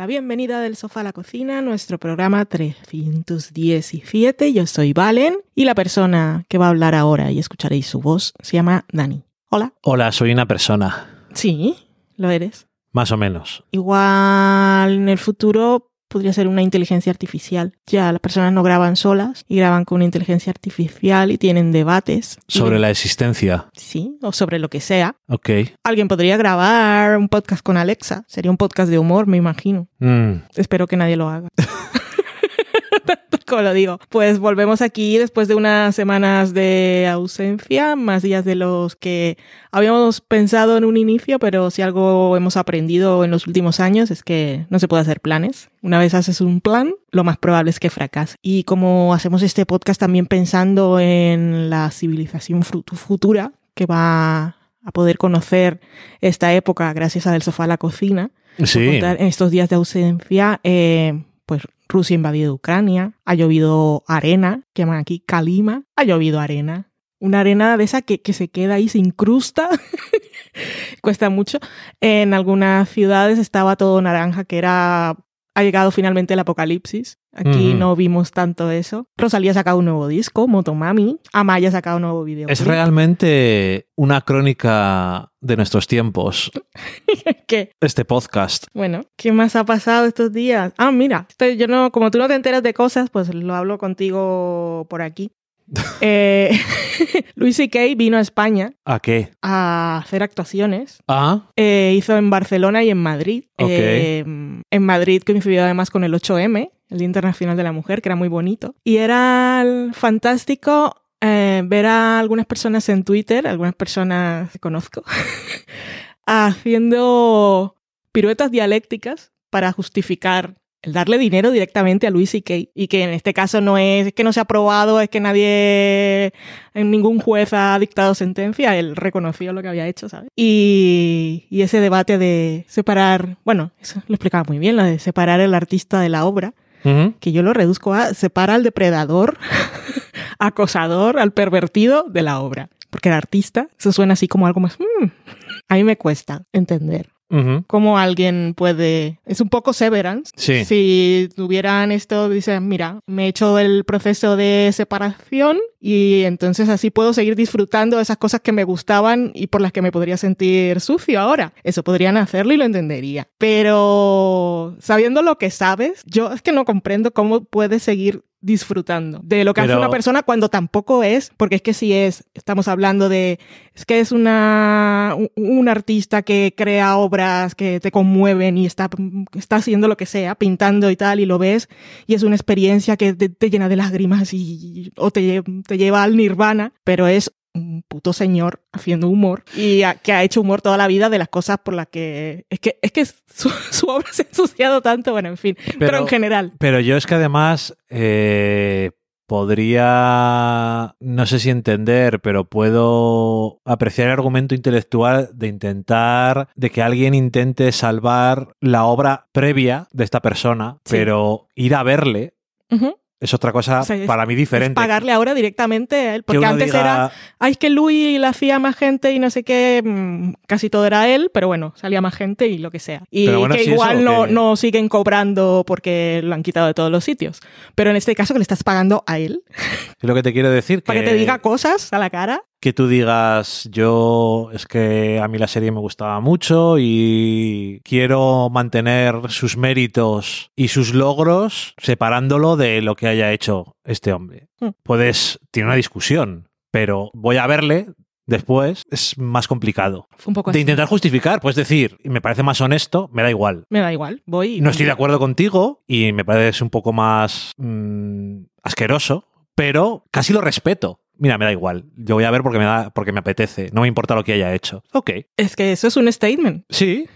la bienvenida del sofá a la cocina, nuestro programa 317. Yo soy Valen y la persona que va a hablar ahora y escucharéis su voz se llama Dani. Hola. Hola, soy una persona. Sí, lo eres. Más o menos. Igual en el futuro podría ser una inteligencia artificial. Ya las personas no graban solas y graban con una inteligencia artificial y tienen debates. Sobre Y- la existencia. Sí, o sobre lo que sea. Ok. Alguien podría grabar un podcast con Alexa. Sería un podcast de humor, me imagino. Mm, Espero que nadie lo haga. Como lo digo. Pues volvemos aquí después de unas semanas de ausencia, más días de los que habíamos pensado en un inicio, pero si algo hemos aprendido en los últimos años es que no se puede hacer planes. Una vez haces un plan, lo más probable es que fracase. Y como hacemos este podcast también pensando en la civilización futura que va a poder conocer esta época gracias a Del Sofá a la Cocina, sí. en estos días de ausencia, eh, pues Rusia ha invadido Ucrania, ha llovido arena, que llaman aquí calima, ha llovido arena. Una arena de esa que, que se queda ahí, se incrusta, cuesta mucho. En algunas ciudades estaba todo naranja, que era... Ha llegado finalmente el apocalipsis. Aquí no vimos tanto eso. Rosalía ha sacado un nuevo disco, Motomami. Amaya ha sacado un nuevo video. Es realmente una crónica de nuestros tiempos, ¿Qué? este podcast. Bueno, ¿qué más ha pasado estos días? Ah, mira, yo no, como tú no te enteras de cosas, pues lo hablo contigo por aquí. Eh, Luis C.K. vino a España ¿A qué? a hacer actuaciones. Ah, Eh, hizo en Barcelona y en Madrid. Eh, en Madrid coincidió además con el 8M, el Día Internacional de la Mujer, que era muy bonito. Y era fantástico eh, ver a algunas personas en Twitter, algunas personas que conozco, haciendo piruetas dialécticas para justificar el darle dinero directamente a Luis C.K. Y que en este caso no es, es que no se ha aprobado, es que nadie, ningún juez ha dictado sentencia, él reconoció lo que había hecho, ¿sabes? Y, y ese debate de separar, bueno, eso lo explicaba muy bien, lo de separar el artista de la obra, que yo lo reduzco a separa al depredador, acosador, al pervertido de la obra. Porque el artista, eso suena así como algo más... mm, a mí me cuesta entender Ujú. cómo alguien puede... Es un poco severance. Sí. Si tuvieran esto, dicen, mira, me he hecho el proceso de separación y entonces así puedo seguir disfrutando de esas cosas que me gustaban y por las que me podría sentir sucio ahora. Eso podrían hacerlo y lo entendería. Pero sabiendo lo que sabes, yo es que no comprendo cómo puedes seguir disfrutando de lo que hace una persona cuando tampoco es, porque es que si es, estamos hablando de, es que es una, un, artista que crea obras que te conmueven y está, está haciendo lo que sea, pintando y tal, y lo ves, y es una experiencia que te, te llena de lágrimas y, o te, te lleva al nirvana, pero es un puto señor haciendo humor y a- que ha hecho humor toda la vida de las cosas por las que es que es que su, su obra se ha ensuciado tanto bueno en fin pero, Pero- en general Pero yo es que además eh, podría, no sé si entender, pero puedo apreciar el argumento intelectual de intentar, de que alguien intente salvar la obra previa de esta persona, Sí. pero ir a verle. Es otra cosa O sea, es- para mí Es diferente. pagarle ahora directamente a él Que porque antes diga, era ay es que Louis la hacía más gente y no sé qué mm, casi todo era él pero bueno salía más gente y lo que sea y bueno, que igual eso, no, que- no siguen cobrando porque lo han quitado de todos los sitios pero en este caso que le estás pagando a él Es lo que te quiero decir. para que te diga cosas a la cara que tú digas, yo es que a mí la serie me gustaba mucho y quiero mantener sus méritos y sus logros separándolo de lo que haya hecho este hombre. Hmm. Puedes, tiene una discusión, pero voy a verle después, es más complicado. fue un poco De así. intentar justificar, puedes decir, me parece más honesto, me da igual. me da igual voy y No estoy de acuerdo contigo y me parece un poco más mm, asqueroso, pero casi lo respeto. Mira, me da igual. Yo voy a ver porque me da, porque me apetece. No me importa lo que haya hecho. Ok. es que eso es un statement Sí.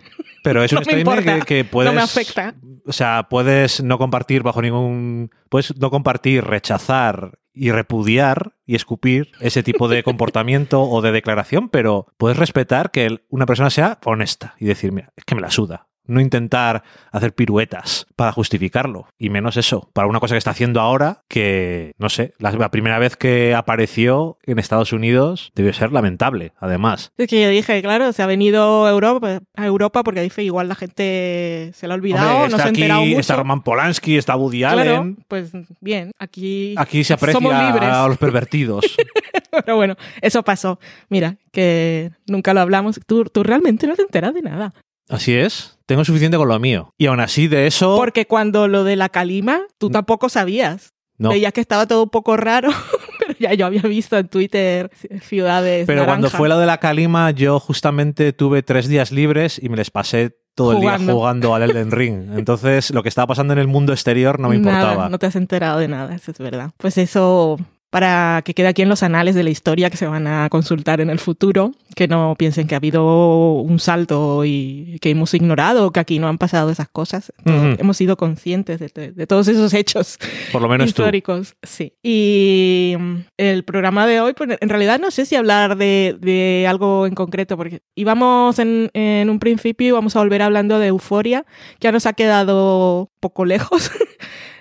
Pero es un No statement importa. que, que puedes. No me afecta. O sea, puedes no compartir bajo ningún. Puedes no compartir, rechazar y repudiar y escupir ese tipo de comportamiento o de declaración, pero puedes respetar que una persona sea honesta y decir, mira, es que me la suda. No intentar hacer piruetas para justificarlo. Y menos eso, para una cosa que está haciendo ahora que, no sé, la, la primera vez que apareció en Estados Unidos debió ser lamentable, además. Es que yo dije, claro, se ha venido a Europa, a Europa porque dice igual la gente se lo ha olvidado, Hombre, no se ha enterado mucho. está Roman Polanski, está Woody Claro, Allen. pues bien, aquí, Aquí se aprecia somos libres. a los pervertidos. Pero bueno, eso pasó. Mira, que nunca lo hablamos. Tú, tú realmente no te enteras de nada. Así es, tengo suficiente con lo mío. Y aún así de eso... Porque cuando lo de la calima, tú tampoco sabías. No. Veías que estaba todo un poco raro, pero ya yo había visto en Twitter ciudades. Pero cuando fue lo de la calima, yo justamente tuve tres días libres y me les pasé todo el día Jugando. jugando al Elden Ring. Entonces, lo que estaba pasando en el mundo exterior no me importaba. Nada, no te has enterado de nada, eso es verdad. Pues eso, para que quede aquí en los anales de la historia que se van a consultar en el futuro, que no piensen que ha habido un salto y que hemos ignorado, que aquí no han pasado esas cosas. Todo- Ujú. Hemos sido conscientes de, de- todos esos hechos Por lo menos tú. históricos. Sí. Y mm, el programa de hoy, pues en realidad no sé si hablar de, de algo en concreto, porque íbamos en, en un principio, íbamos a volver hablando de euforia, que ya nos ha quedado poco lejos.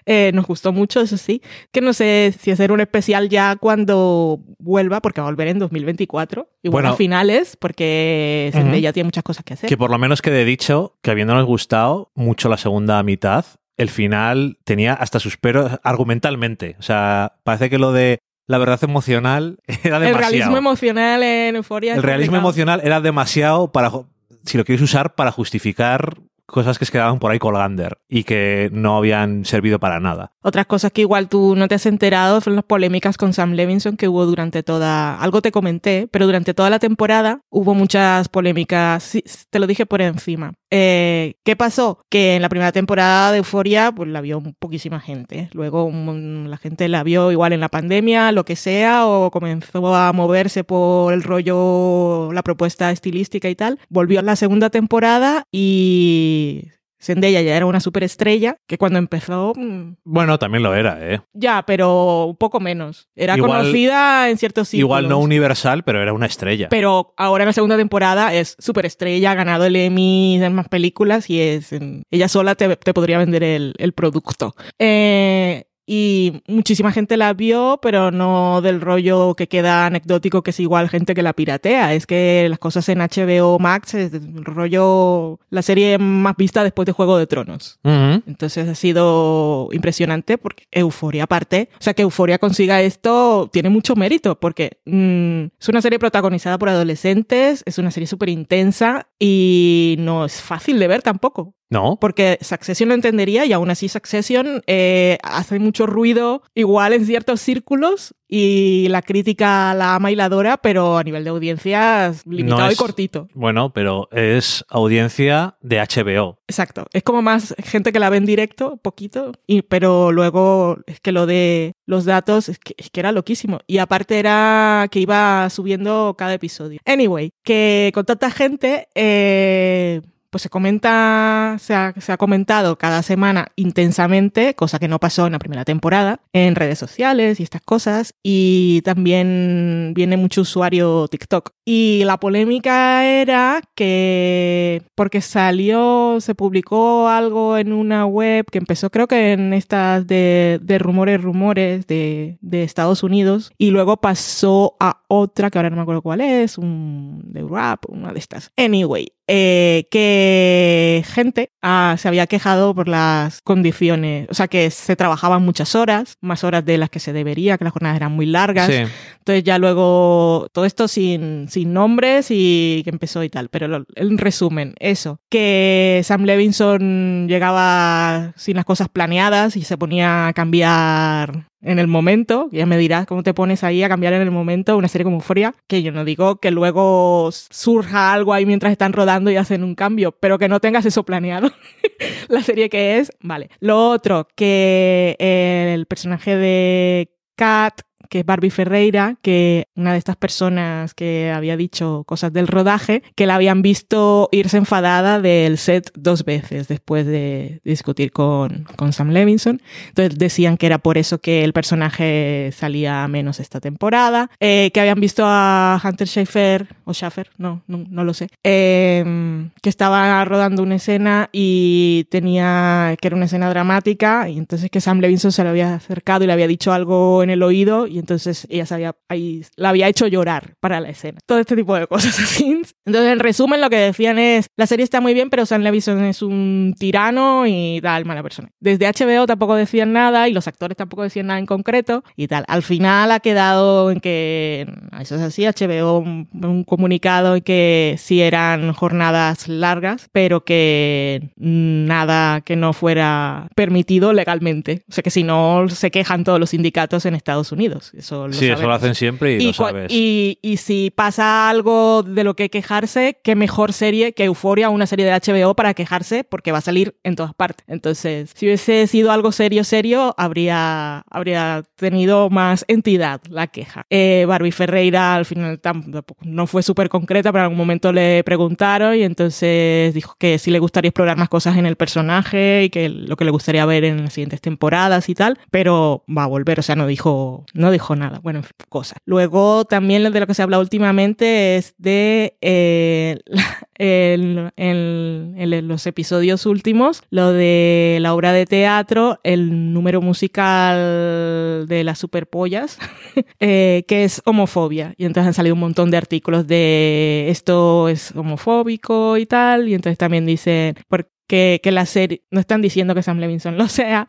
Eh, nos gustó mucho, eso sí. Que no sé si hacer un especial ya cuando vuelva, porque va a volver en 2024. Y bueno, finales, porque Zendaya tiene muchas cosas que hacer. Que por lo menos quede dicho que habiéndonos gustado mucho la segunda mitad, el final tenía hasta sus peros argumentalmente. O sea, parece que lo de la verdad emocional era el demasiado. realismo emocional en euforia. El realismo complicado. emocional era demasiado para, si lo quieres usar, para justificar cosas que se quedaban por ahí colgander y que no habían servido para nada. Otras cosas que igual tú no te has enterado fueron las polémicas con Sam Levinson que hubo durante toda, algo te comenté, pero durante toda la temporada hubo muchas polémicas, te lo dije por encima. Eh, ¿Qué pasó? Que en la primera temporada de Euforia pues la vio poquísima gente. Luego la gente la vio igual en la pandemia, lo que sea, o comenzó a moverse por el rollo, la propuesta estilística y tal. Volvió a la segunda temporada y Zendaya ya era una superestrella que cuando empezó mm, Bueno, también lo era, ¿eh? ya, pero un poco menos. Era Igual- conocida en ciertos círculos. Igual no universal, pero era una estrella. Pero ahora en la segunda temporada es superestrella, ha ganado el Emmy en más películas y es en- ella sola te, te podría vender el, el producto. Eh, y muchísima gente la vio, pero no del rollo que queda anecdótico, que es igual gente que la piratea. Es que las cosas en HBO Max es el rollo, la serie más vista después de Juego de Tronos. Entonces ha sido impresionante porque Euforia aparte, o sea que Euforia consiga esto tiene mucho mérito porque mm, es una serie protagonizada por adolescentes, es una serie súper intensa y no es fácil de ver tampoco. No, Porque Succession lo entendería y aún así Succession eh, hace mucho ruido igual en ciertos círculos y la crítica la ama y la adora, pero a nivel de audiencias limitado No y cortito. bueno, pero es audiencia de HBO. Exacto. Es como más gente que la ve en directo, poquito, y, pero luego es que lo de los datos es que, es que era loquísimo. Y aparte era que iba subiendo cada episodio. Anyway, que con tanta gente, eh, pues se comenta, se ha, se ha comentado cada semana intensamente, cosa que no pasó en la primera temporada, en redes sociales y estas cosas. Y también viene mucho usuario TikTok. Y la polémica era que porque salió, se publicó algo en una web que empezó creo que en estas de, de rumores, rumores de, Estados Unidos y luego pasó a otra que ahora no me acuerdo cuál es, un de rap, una de estas. Anyway, eh, que gente ah, se había quejado por las condiciones, o sea que se trabajaban muchas horas, más horas de las que se debería, que las jornadas eran muy largas. Sí. Entonces ya luego todo esto sin, sin nombres y que empezó y tal. Pero en resumen, eso, que Sam Levinson llegaba sin las cosas planeadas y se ponía a cambiar en el momento. Ya me dirás cómo te pones ahí a cambiar en el momento una serie como Euphoria, que yo no digo que luego surja algo ahí mientras están rodando y hacen un cambio, pero que no tengas eso planeado. La serie que es, vale. Lo otro, que el personaje de Kat que es Barbie Ferreira, que una de estas personas que había dicho cosas del rodaje, que la habían visto irse enfadada del set dos veces después de discutir con, con Sam Levinson. Entonces decían que era por eso que el personaje salía menos esta temporada, eh, que habían visto a Hunter Schafer, o Schaffer, no, no, no lo sé, eh, que estaba rodando una escena y tenía, que era una escena dramática, y entonces que Sam Levinson se le había acercado y le había dicho algo en el oído, y entonces ella sabía, ahí, la había hecho llorar para la escena. Todo este tipo de cosas así. Entonces, en resumen, lo que decían es, la serie está muy bien, pero Sam Levinson es un tirano y tal, mala persona. Desde HBO tampoco decían nada y los actores tampoco decían nada en concreto y tal. Al final ha quedado en que, eso es así, HBO un, un comunicado en que sí eran jornadas largas, pero que nada que no fuera permitido legalmente. O sea que si no, se quejan todos los sindicatos en Estados Unidos. Eso lo Sí, eso lo hacen siempre y, lo sabes. y- y si pasa algo de lo que quejarse, qué mejor serie que Euforia, una serie de HBO para quejarse, porque va a salir en todas partes. Entonces, si hubiese sido algo serio, serio, habría, habría tenido más entidad la queja. Eh, Barbie Ferreira al final tampoco, no fue súper concreta, pero en algún momento le preguntaron y entonces dijo que sí le gustaría explorar más cosas en el personaje y que lo que le gustaría ver en las siguientes temporadas y tal, pero va a volver, o sea, no dijo, no dijo nada, bueno, en cosas. Luego también de lo que se habla últimamente es de eh, el- el- en los episodios últimos, lo de la obra de teatro, el número musical de las superpollas, eh, que es homofobia. Y entonces han salido un montón de artículos de esto es homofóbico y tal. Y entonces también dicen porque, que la serie, no están diciendo que Sam Levinson lo sea,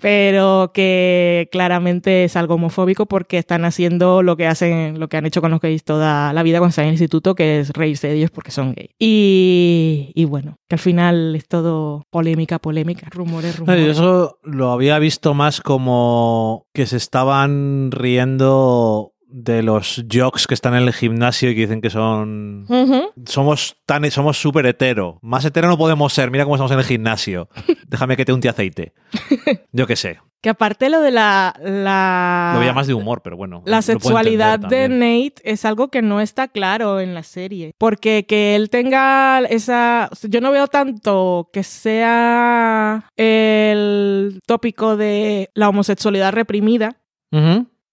pero que claramente es algo homofóbico porque están haciendo lo que hacen, lo que han hecho con los gays toda la vida cuando están en el instituto, que es reírse de ellos porque son gays. Y, y bueno, que al final es todo polémica, polémica, rumores, rumores. yo eso lo había visto más como que se estaban riendo de los jocks que están en el gimnasio y que dicen que son somos tan somos súper hetero. Más hetero no podemos ser. Mira cómo estamos en el gimnasio. Déjame que te unte aceite. Yo qué sé. Que aparte lo de la... la... Lo veía más de humor, pero bueno. La sexualidad de. Nate es algo que no está claro en la serie. Porque que él tenga esa... Yo no veo tanto que sea el tópico de la homosexualidad reprimida.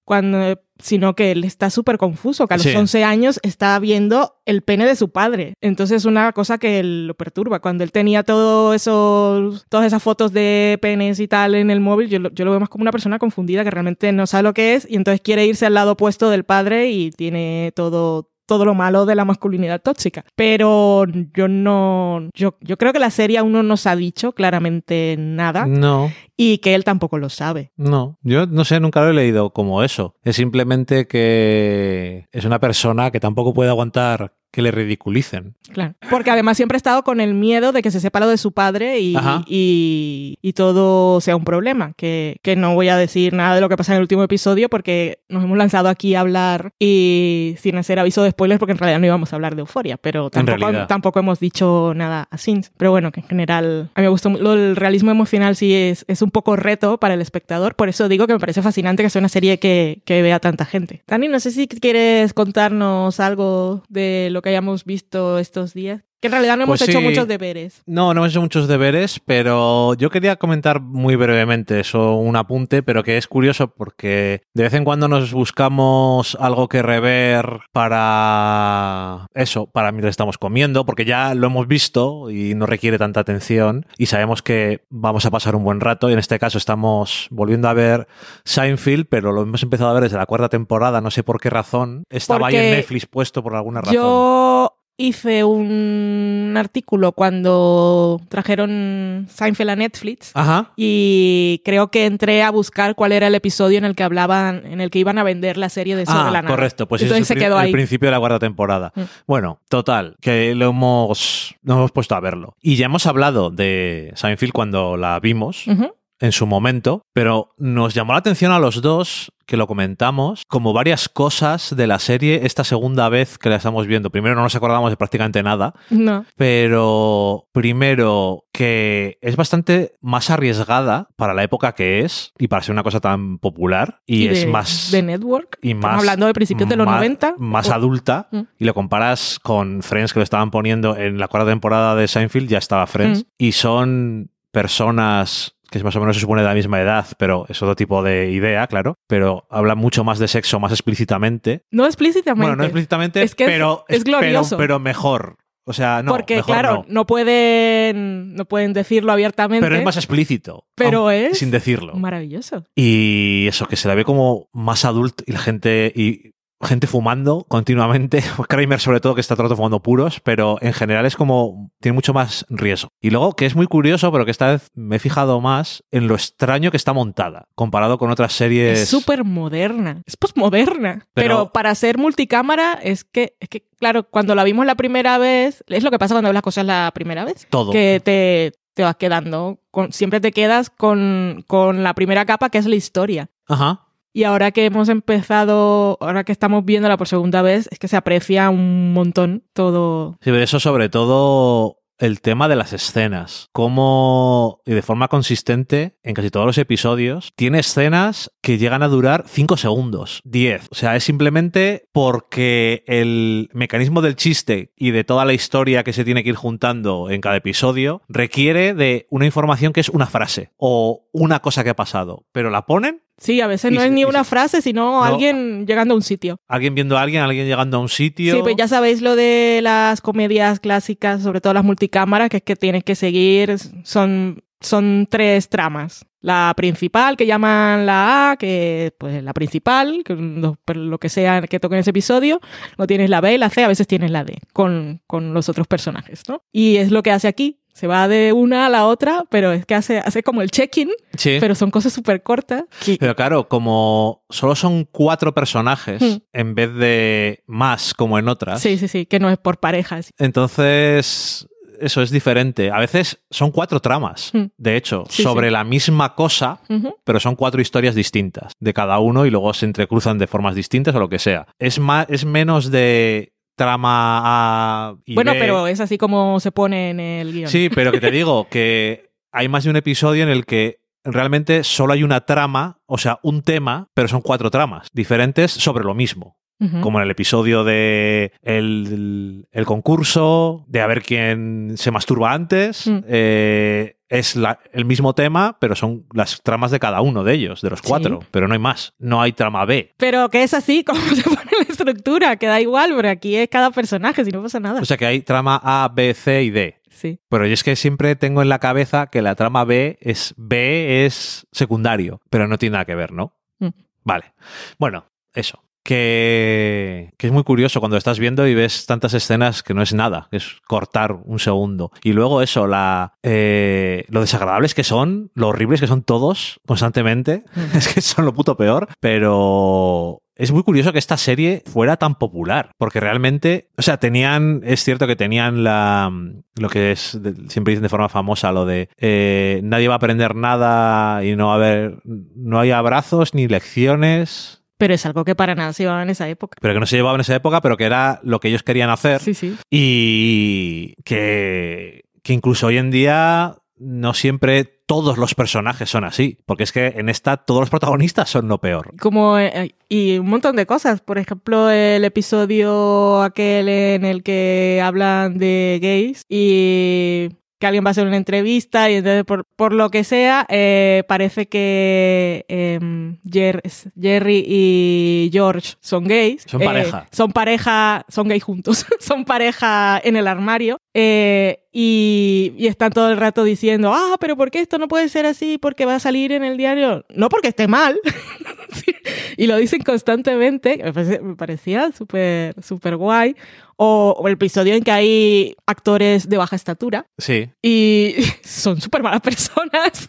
Cuando, sino que él está súper confuso, que a los Sí. 11 años está viendo el pene de su padre. Entonces es una cosa que lo perturba. Cuando él tenía todo eso, todas esas fotos de penes y tal en el móvil, yo, lo- yo lo veo más como una persona confundida que realmente no sabe lo que es y entonces quiere irse al lado opuesto del padre y tiene todo todo lo malo de la masculinidad tóxica. Pero yo no, yo, yo creo que la serie aún no nos ha dicho claramente nada No, y que él tampoco lo sabe. no. Yo no sé, nunca lo he leído como eso. Es simplemente que es una persona que tampoco puede aguantar que le ridiculicen. Claro. Porque además siempre ha estado con el miedo de que se sepa lo de su padre y, y, y todo sea un problema. Que, que no voy a decir nada de lo que pasa en el último episodio porque nos hemos lanzado aquí a hablar y sin hacer aviso de spoilers porque en realidad no íbamos a hablar de euforia, pero tampoco, tampoco hemos dicho nada así. Pero bueno, que en general a mí me gustó lo del realismo emocional sí es, es un poco reto para el espectador, por eso digo que me parece fascinante que sea una serie que, que vea tanta gente. Dani, no sé si quieres contarnos algo de lo que hayamos visto estos días. Que en realidad no hemos Pues hecho muchos deberes. No, no hemos hecho muchos deberes, pero yo quería comentar muy brevemente eso, un apunte, pero que es curioso porque de vez en cuando nos buscamos algo que rever para eso, para mientras estamos comiendo, porque ya lo hemos visto y no requiere tanta atención y sabemos que vamos a pasar un buen rato y en este caso estamos volviendo a ver Seinfeld, pero lo hemos empezado a ver desde la cuarta temporada, no sé por qué razón. Estaba ahí en Netflix puesto por alguna razón. Yo hice un artículo cuando trajeron Seinfeld a Netflix. Ajá. Y creo que entré a buscar cuál era el episodio en el que hablaban, en el que iban a vender la serie de Sobre Ah, la Nada. correcto. Pues Entonces es se quedó el ahí. principio de la cuarta temporada. Mm. Bueno, total, que lo hemos, nos hemos puesto a verlo. Y ya hemos hablado de Seinfeld cuando la vimos. Ujú. En su momento, pero nos llamó la atención a los dos que lo comentamos, como varias cosas de la serie esta segunda vez que la estamos viendo. Primero no nos acordamos de prácticamente nada, No. pero primero que es bastante más arriesgada para la época que es y para ser una cosa tan popular y, es de, más De Network. y Estamos más hablando de principios de los más- 90. más o- adulta Mm. y lo comparas con Friends que lo estaban poniendo en la cuarta temporada de Seinfeld ya estaba Friends Mm. y son personas que más o menos se supone de la misma edad, pero es otro tipo de idea, claro, pero hablan mucho más de sexo más explícitamente. No explícitamente. Bueno, no explícitamente, Es que es- pero es glorioso. Pero, mejor. O sea, no, Porque, mejor claro, no. no. pueden, no pueden decirlo abiertamente. Pero es más explícito. Pero es Sin decirlo. Maravilloso. Y eso, que se la ve como más adulto y la gente. Y gente fumando continuamente. Kramer, sobre todo, que está todo el rato fumando puros, pero en general es como. Tiene mucho más riesgo. Y luego, que es muy curioso, pero que esta vez me he fijado más en lo extraño que está montada, comparado con otras series. Es súper moderna. Es posmoderna. Pero, Pero- para ser multicámara, es que, es que, claro, cuando la vimos la primera vez, es lo que pasa cuando ves las cosas la primera vez. Todo. Que te, te vas quedando. Con, siempre te quedas con, con la primera capa, que es la historia. Ajá. Y ahora que hemos empezado, ahora que estamos viéndola por segunda vez, es que se aprecia un montón todo. Sí, pero eso sobre todo el tema de las escenas. Cómo, y de forma consistente, en casi todos los episodios, tiene escenas que llegan a durar 5 segundos, 10. O sea, es simplemente porque el mecanismo del chiste y de toda la historia que se tiene que ir juntando en cada episodio requiere de una información que es una frase o una cosa que ha pasado. Pero la ponen Sí, a veces no es ni una se- frase, sino alguien llegando a un sitio. alguien viendo a alguien, alguien llegando a un sitio. Sí, pues ya sabéis lo de las comedias clásicas, sobre todo las multicámaras, que es que tienes que seguir, son, son tres tramas. La principal, que llaman la A, que pues la principal, que lo, lo que sea que toque en ese episodio. Luego tienes la B y la C, a veces tienes la D, con, con los otros personajes, ¿no? Y es lo que hace aquí. Se va de una a la otra, pero es que hace, hace como el check-in, Sí. pero son cosas súper cortas. que- Pero claro, como solo son cuatro personajes Hmm. en vez de más como en otras, sí, sí, sí, que no es por parejas. entonces eso es diferente. A veces son cuatro tramas, Hmm. de hecho, Sí, sobre sí. la misma cosa, pero son cuatro historias distintas de cada uno y luego se entrecruzan de formas distintas o lo que sea. Es, más, es menos de trama A y Bueno, B. pero es así como se pone en el guion. Sí, pero que te digo que hay más de un episodio en el que realmente solo hay una trama, o sea, un tema, pero son cuatro tramas diferentes sobre lo mismo. Como en el episodio de el, el concurso, de a ver quién se masturba antes. Mm. eh, es la- el mismo tema, pero son las tramas de cada uno de ellos, de los Sí. cuatro. Pero no hay más. No hay trama B. Pero que es así como se pone la estructura, que da igual, pero aquí es cada personaje, si no pasa nada. O sea que hay trama A, B, C y D. sí. Pero yo es que siempre tengo en la cabeza que la trama B es B es secundario, pero no tiene nada que ver, ¿no? Mm. Vale. Bueno, eso. Que, que es muy curioso cuando estás viendo y ves tantas escenas que no es nada, es cortar un segundo. Y luego eso, la, eh, lo desagradables que son, lo horribles que son todos constantemente, es que son lo puto peor, pero es muy curioso que esta serie fuera tan popular, porque realmente, o sea, tenían, es cierto que tenían la, lo que es, siempre dicen de forma famosa, lo de eh, nadie va a aprender nada y no va a haber, no hay abrazos ni lecciones, Pero es algo que para nada se llevaba en esa época. pero que no se llevaba en esa época, pero que era lo que ellos querían hacer Sí, sí. y que, que incluso hoy en día no siempre todos los personajes son así, porque es que en esta todos los protagonistas son lo peor. Como, eh, y un montón de cosas. Por ejemplo, el episodio aquel en el que hablan de gays y que alguien va a hacer una entrevista y entonces por, por lo que sea eh, parece que em, Jer- Jerry y George son gays. Son Eh, pareja. son pareja, son gays juntos, son pareja en el armario. eh, y, y están todo el rato diciendo, ah, pero ¿por qué esto no puede ser así? Porque va a salir en el diario. No porque esté mal. Sí, y lo dicen constantemente. Me, parece- me parecía súper súper guay. O, o el episodio en que hay actores de baja estatura Sí, y son súper malas personas.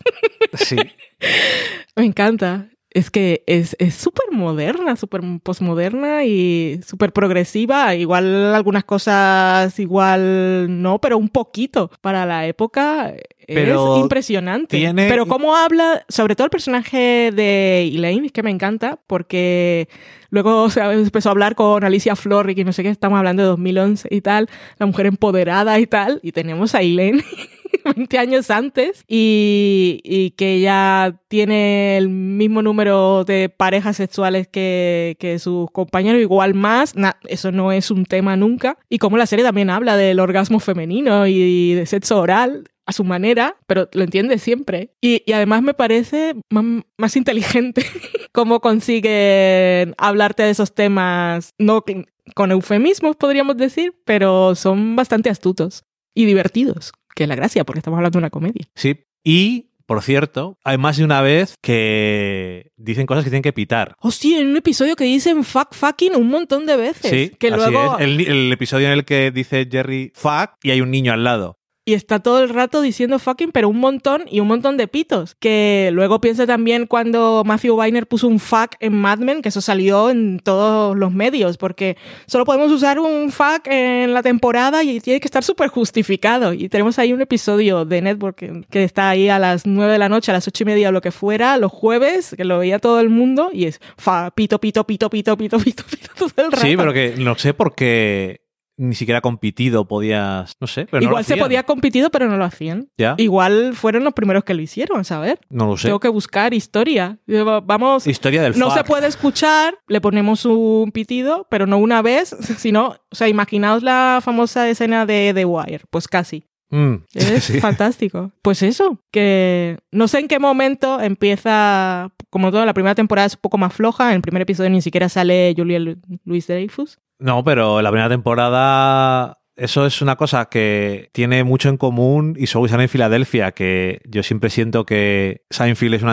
sí. Me encanta. es que es súper moderna, súper postmoderna y súper progresiva. Igual algunas cosas, igual no, pero un poquito. Para la época Pero es impresionante. tiene- Pero cómo habla, sobre todo el personaje de Elaine, es que me encanta, porque luego se empezó a hablar con Alicia Florrick y no sé qué, estamos hablando de 2011 y tal, la mujer empoderada y tal, y tenemos a Elaine 20 años antes y, y que ella tiene el mismo número de parejas sexuales que, que sus compañeros, igual más, eso no es un tema nunca, y como la serie también habla del orgasmo femenino y de sexo oral a su manera, pero lo entiende siempre. Y, y además me parece más, más inteligente cómo consiguen hablarte de esos temas, no con eufemismos podríamos decir, pero son bastante astutos y divertidos, que es la gracia, porque estamos hablando de una comedia. Sí. Y, por cierto, hay más de una vez que dicen cosas que tienen que pitar. Oh, sí, en un episodio que dicen fuck fucking un montón de veces. Sí, que así luego... es. El, el episodio en el que dice Jerry fuck y hay un niño al lado. Y está todo el rato diciendo fucking, pero un montón y un montón de pitos. Que luego piensa también cuando Matthew Weiner puso un fuck en Mad Men, que eso salió en todos los medios, porque solo podemos usar un fuck en la temporada y tiene que estar súper justificado. Y tenemos ahí un episodio de Network que, está ahí a las 9 de la noche, a las ocho y media o lo que fuera, los jueves, que lo veía todo el mundo, y es fa, pito, pito, pito, pito, pito, pito, pito, todo el rato. Sí, pero que no sé por qué ni siquiera compitido podías. No sé, pero no Igual se podía competido, pero no lo hacían. Ya, Igual fueron los primeros que lo hicieron, ¿sabes? no lo sé. Tengo que buscar historia. Vamos, Historia del no fuck. se puede escuchar, le ponemos un pitido, pero no una vez, sino, o sea, imaginaos la famosa escena de The Wire, pues casi. Mm, Es sí. fantástico. Pues eso, que no sé en qué momento empieza, como toda la primera temporada es un poco más floja, en el primer episodio ni siquiera sale Julia Lu- Louis Dreyfus. No, pero la primera temporada. Eso es una cosa que tiene mucho en común y sale en Filadelfia, que yo siempre siento que Seinfeld es un,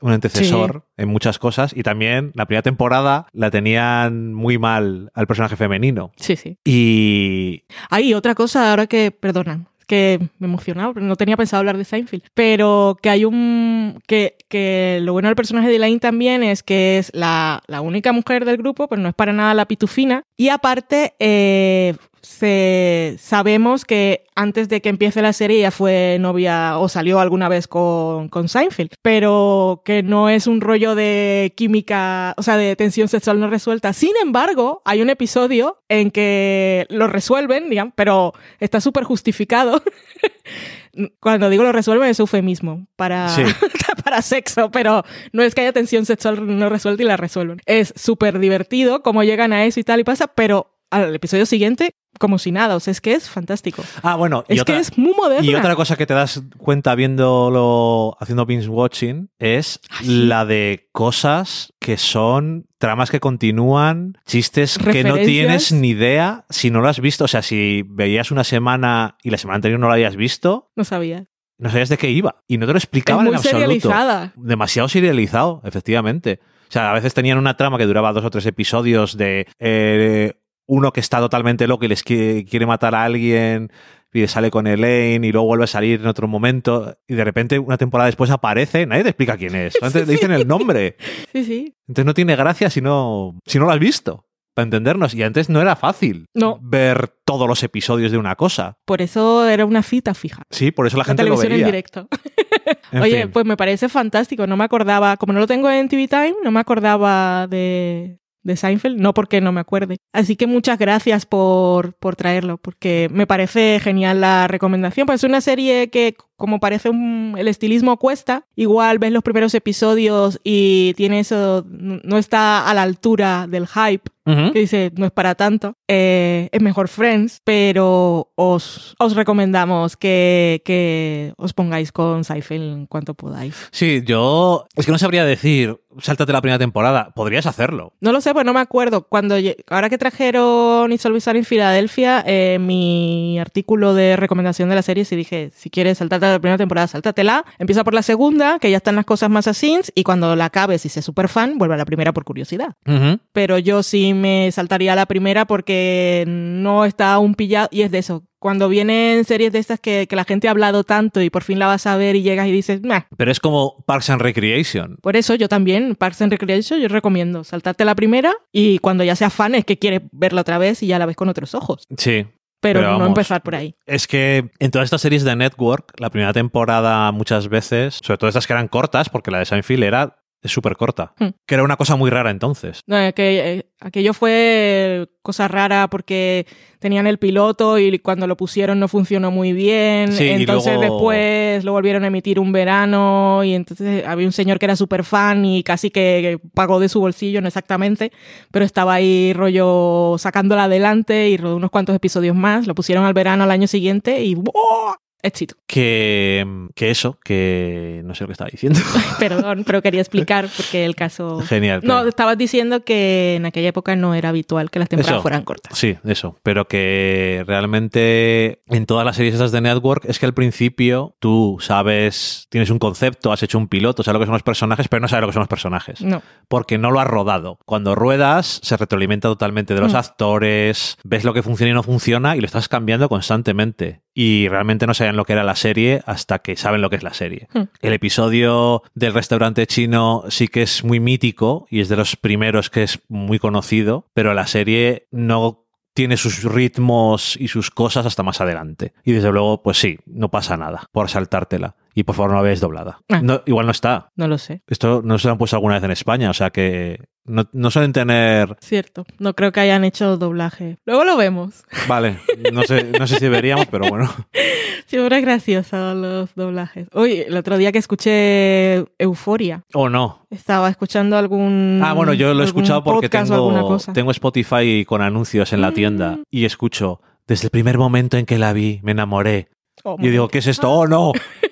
un antecesor en muchas cosas y también la primera temporada la tenían muy mal al personaje femenino. Sí, sí. Y Hay otra cosa ahora que, perdona, que me he emocionado, no tenía pensado hablar de Seinfeld, pero que hay un, que, que lo bueno del personaje de Elaine también es que es la, la única mujer del grupo, pero no es para nada la pitufina, y aparte eh, se, sabemos que antes de que empiece la serie ya fue novia o salió alguna vez con, con Seinfeld, pero que no es un rollo de química, o sea, de tensión sexual no resuelta. Sin embargo, hay un episodio en que lo resuelven, digamos, pero está súper justificado. Cuando digo lo resuelven es eufemismo para, Sí. para sexo, pero no es que haya tensión sexual no resuelta y la resuelven. Es súper divertido cómo llegan a eso y tal y pasa, pero al episodio siguiente como si nada, o sea, es que es fantástico. Ah, bueno, y Es otra, que es muy moderna. y otra cosa que te das cuenta viéndolo, haciendo binge watching, es sí. la de cosas que son tramas que continúan, chistes que no tienes ni idea si no lo has visto. O sea, si veías una semana y la semana anterior no lo habías visto, No sabía. no sabías de qué iba. Y no te lo Es explicaban muy en absoluto. serializada. Demasiado serializado, efectivamente. O sea, a veces tenían una trama que duraba dos o tres episodios de eh, uno que está totalmente loco y les quiere, quiere matar a alguien y sale con Elaine y luego vuelve a salir en otro momento y de repente una temporada después aparece, nadie te explica quién es, solamente le dicen el nombre. Sí, sí. Entonces no tiene gracia si no, si no lo has visto, para entendernos. Y antes no era fácil No. ver todos los episodios de una cosa. Por eso era una cita fija. Sí, por eso la La gente lo televisión en veía. directo. En Oye, fin. pues me parece fantástico. No me acordaba, como no lo tengo en TV Time, no me acordaba de, de Seinfeld, no porque no me acuerde. Así que muchas gracias por, por traerlo, porque me parece genial la recomendación. Pues es una serie que, como parece el estilismo cuesta, igual ves los primeros episodios y tiene eso, no está a la altura del hype Ujú. que dice no es para tanto, eh, es mejor Friends, pero os, os recomendamos que, que os pongáis con Seinfeld en cuanto podáis. Sí, yo es que no sabría decir, sáltate la primera temporada, podrías hacerlo. No lo sé, pues no me acuerdo. Cuando ahora que trajeron It's Always en Filadelfia, eh, mi artículo de recomendación de la serie, si dije, si quieres saltarte la primera temporada, sáltatela. Empieza por la segunda, que ya están las cosas más así, y cuando la acabes y seas súper fan, vuelve a la primera por curiosidad. Ujú. Pero yo sin y me saltaría la primera porque no está aún pillado y es de eso. Cuando vienen series de estas que, que la gente ha hablado tanto y por fin la vas a ver y llegas y dices, nah. Pero es como Parks and Recreation. Por eso yo también, Parks and Recreation, yo recomiendo saltarte la primera y cuando ya seas fan es que quieres verla otra vez y ya la ves con otros ojos. Sí. Pero, Pero no empezar por ahí. Es que en todas estas series de Network, la primera temporada muchas veces, sobre todo estas que eran cortas, porque la de Seinfeld era súper corta, Hmm. que era una cosa muy rara entonces. No, es que, eh, aquello fue cosa rara porque tenían el piloto y cuando lo pusieron no funcionó muy bien. Sí, entonces luego- después lo volvieron a emitir un verano y entonces había un señor que era súper fan y casi que pagó de su bolsillo, no exactamente, pero estaba ahí rollo sacándola adelante y rodó unos cuantos episodios más. Lo pusieron al verano al año siguiente y ¡buah! Éxito. Que, que eso, que no sé lo que estaba diciendo. Perdón, pero quería explicar porque el caso... Genial. No, estabas diciendo que en aquella época no era habitual que las temporadas Eso. fueran cortas. Sí, eso. Pero que realmente en todas las series estas de Network es que al principio tú sabes, tienes un concepto, has hecho un piloto, sabes lo que son los personajes, pero no sabes lo que son los personajes. No. Porque no lo has rodado. Cuando ruedas, se retroalimenta totalmente de los Mm. actores, ves lo que funciona y no funciona y lo estás cambiando constantemente. Y realmente no sabían lo que era la serie hasta que saben lo que es la serie. Mm. El episodio del restaurante chino sí que es muy mítico y es de los primeros que es muy conocido, pero la serie no tiene sus ritmos y sus cosas hasta más adelante. Y desde luego, pues sí, no pasa nada por saltártela. Y por favor no la veáis doblada. Ah. No, igual no está. No lo sé. Esto no se lo han puesto alguna vez en España, o sea que no, no suelen tener... Cierto. No creo que hayan hecho doblaje. Luego lo vemos. Vale, no sé, no sé si deberíamos, pero bueno. Siempre es gracioso los doblajes. Uy, el otro día que escuché Euforia, O no. estaba escuchando algún. Ah, bueno, yo lo he escuchado porque tengo, tengo Spotify con anuncios en la tienda Mm. y escucho, desde el primer momento en que la vi, me enamoré. Oh, Y digo, ¿qué es esto? ¡Oh, no!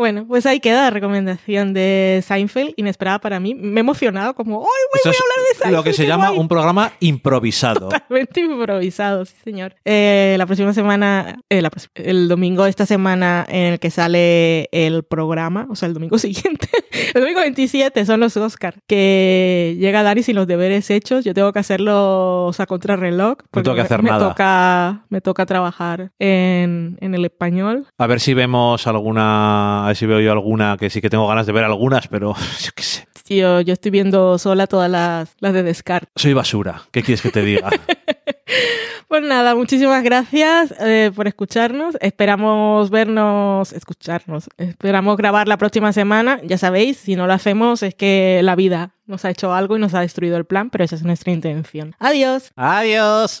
Bueno, pues ahí queda la recomendación de Seinfeld, inesperada para mí. Me he emocionado, como, ¡ay, voy, Esto voy a hablar de Seinfeld! lo que se llama guay". un programa improvisado. Totalmente improvisado, sí, señor. Eh, la próxima semana, eh, la próxima- el domingo de esta semana en el que sale el programa, o sea, el domingo siguiente, el domingo 27 son los Oscar, que llega Dani sin los deberes hechos. Yo tengo que hacerlos a contrarreloj. porque tengo que me- hacer me nada. Toca, me toca trabajar en, en el español. A ver si vemos alguna, ver si veo yo alguna, que sí que tengo ganas de ver algunas, pero yo qué sé. Sí, Yo, yo estoy viendo sola todas las, las de Descartes. Soy basura. ¿Qué quieres que te diga? Pues nada, muchísimas gracias eh, por escucharnos. Esperamos vernos, escucharnos. Esperamos grabar la próxima semana. Ya sabéis, si no lo hacemos es que la vida nos ha hecho algo y nos ha destruido el plan, pero esa es nuestra intención. Adiós. Adiós.